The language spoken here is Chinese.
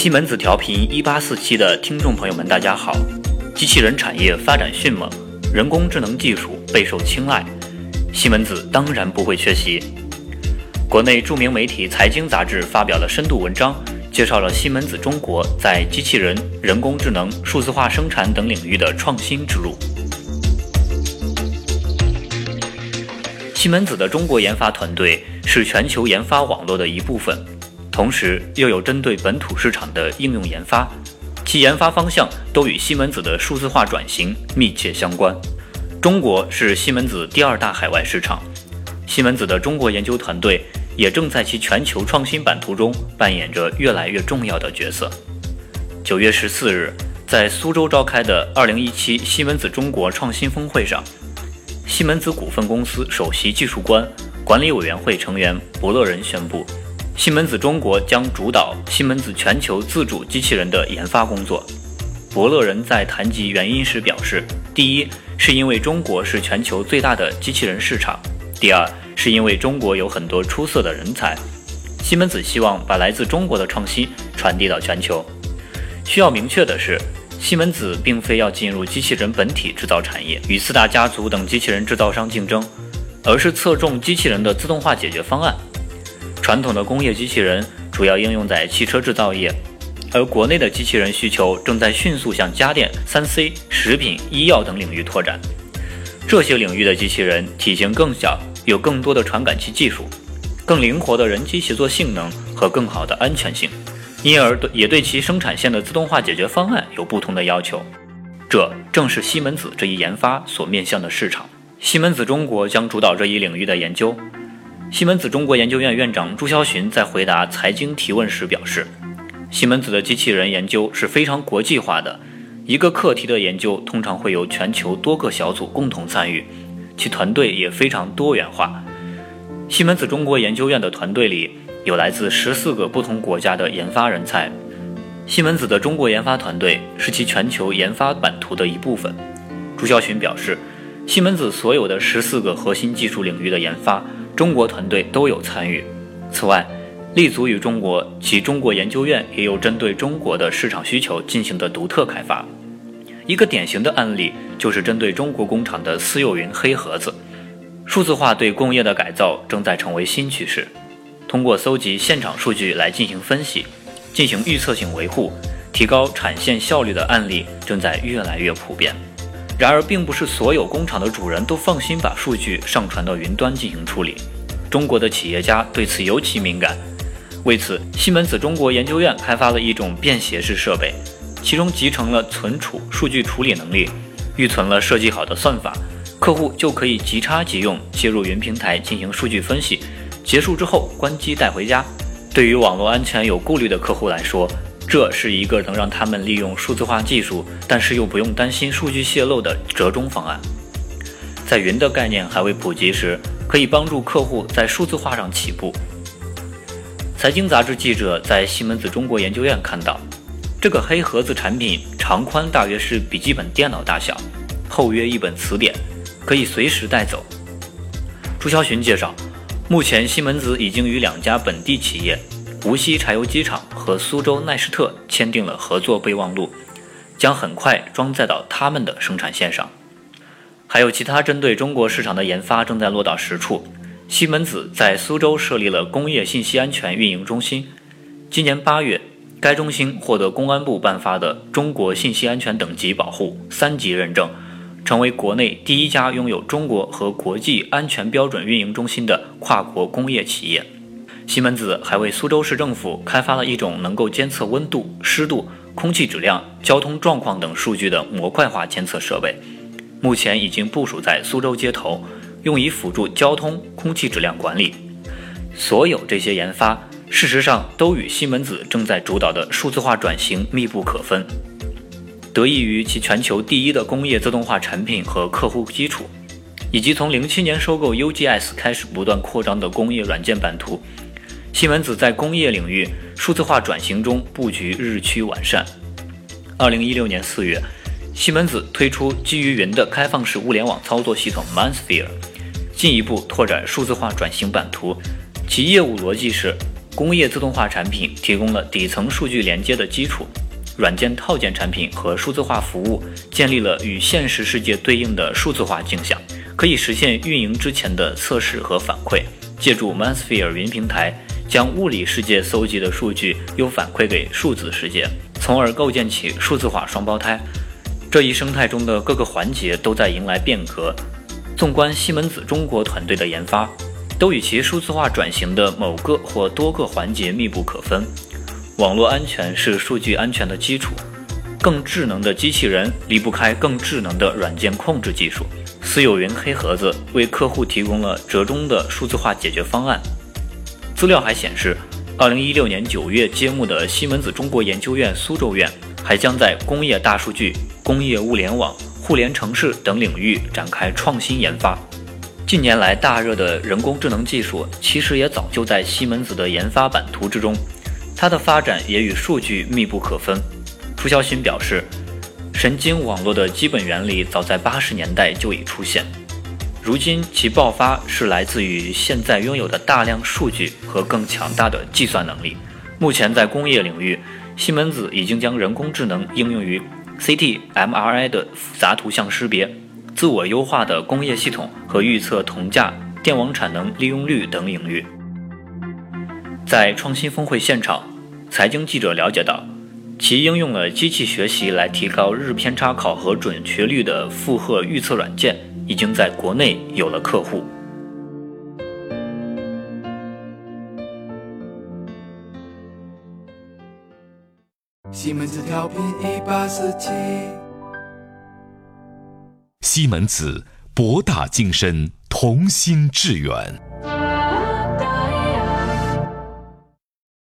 西门子调频一八四七的听众朋友们，大家好。机器人产业发展迅猛，人工智能技术备受青睐，西门子当然不会缺席。国内著名媒体《财经杂志》发表了深度文章，介绍了西门子中国在机器人、人工智能、数字化生产等领域的创新之路。西门子的中国研发团队是全球研发网络的一部分，同时又有针对本土市场的应用研发，其研发方向都与西门子的数字化转型密切相关。中国是西门子第二大海外市场，西门子的中国研究团队也正在其全球创新版图中扮演着越来越重要的角色。九月十四日，在苏州召开的二零一七西门子中国创新峰会上。西门子股份公司首席技术官、管理委员会成员伯乐人宣布，西门子中国将主导西门子全球自主机器人的研发工作。伯乐人在谈及原因时表示：第一，是因为中国是全球最大的机器人市场；第二，是因为中国有很多出色的人才。西门子希望把来自中国的创新传递到全球。需要明确的是。西门子并非要进入机器人本体制造产业，与四大家族等机器人制造商竞争，而是侧重机器人的自动化解决方案。传统的工业机器人主要应用在汽车制造业，而国内的机器人需求正在迅速向家电、三 C、食品、医药等领域拓展。这些领域的机器人体型更小，有更多的传感器技术，更灵活的人机协作性能和更好的安全性。因而也对其生产线的自动化解决方案有不同的要求，这正是西门子这一研发所面向的市场。西门子中国将主导这一领域的研究。西门子中国研究院院长朱霄洵在回答财经提问时表示，西门子的机器人研究是非常国际化的，一个课题的研究通常会由全球多个小组共同参与，其团队也非常多元化。西门子中国研究院的团队里。有来自十四个不同国家的研发人才，西门子的中国研发团队是其全球研发版图的一部分。朱啸群表示，西门子所有的十四个核心技术领域的研发，中国团队都有参与。此外，立足于中国，其中国研究院也有针对中国的市场需求进行的独特开发。一个典型的案例就是针对中国工厂的私有云黑盒子。数字化对工业的改造正在成为新趋势。通过搜集现场数据来进行分析，进行预测性维护，提高产线效率的案例正在越来越普遍。然而，并不是所有工厂的主人都放心把数据上传到云端进行处理。中国的企业家对此尤其敏感。为此，西门子中国研究院开发了一种便携式设备，其中集成了存储、数据处理能力，预存了设计好的算法，客户就可以即插即用，接入云平台进行数据分析。结束之后关机带回家。对于网络安全有顾虑的客户来说，这是一个能让他们利用数字化技术，但是又不用担心数据泄露的折中方案。在云的概念还未普及时，可以帮助客户在数字化上起步。财经杂志记者在西门子中国研究院看到，这个黑盒子产品长宽大约是笔记本电脑大小，厚约一本词典，可以随时带走。朱霄洵介绍。目前，西门子已经与两家本地企业无锡柴油机厂和苏州奈施特签订了合作备忘录，将很快装载到他们的生产线上。还有其他针对中国市场的研发正在落到实处。西门子在苏州设立了工业信息安全运营中心，今年八月，该中心获得公安部颁发的中国信息安全等级保护三级认证。成为国内第一家拥有中国和国际安全标准运营中心的跨国工业企业。西门子还为苏州市政府开发了一种能够监测温度、湿度、空气质量、交通状况等数据的模块化监测设备，目前已经部署在苏州街头，用以辅助交通、空气质量管理。所有这些研发，事实上都与西门子正在主导的数字化转型密不可分。得益于其全球第一的工业自动化产品和客户基础，以及从零七年收购 UGS 开始不断扩张的工业软件版图，西门子在工业领域数字化转型中布局日趋完善。二零一六年四月，西门子推出基于云的开放式物联网操作系统 MindSphere，进一步拓展数字化转型版图。其业务逻辑是工业自动化产品提供了底层数据连接的基础，软件套件产品和数字化服务建立了与现实世界对应的数字化镜像，可以实现运营之前的测试和反馈。借助 Mansphere 云平台，将物理世界搜集的数据又反馈给数字世界，从而构建起数字化双胞胎。这一生态中的各个环节都在迎来变革。纵观西门子中国团队的研发，都与其数字化转型的某个或多个环节密不可分。网络安全是数据安全的基础，更智能的机器人离不开更智能的软件控制技术。私有云黑盒子为客户提供了折中的数字化解决方案。资料还显示，二零一六年九月揭幕的西门子中国研究院苏州院，还将在工业大数据、工业物联网。互联城市等领域展开创新研发。近年来大热的人工智能技术，其实也早就在西门子的研发版图之中。它的发展也与数据密不可分。傅小新表示，神经网络的基本原理早在八十年代就已出现，如今其爆发是来自于现在拥有的大量数据和更强大的计算能力。目前在工业领域，西门子已经将人工智能应用于。CT、MRI 的复杂图像识别、自我优化的工业系统和预测铜价、电网产能利用率等领域。在创新峰会现场，财经记者了解到，其应用了机器学习来提高日偏差考核准确率的负荷预测软件，已经在国内有了客户。西门子调频一八四七，西门子博大精深，同心致远。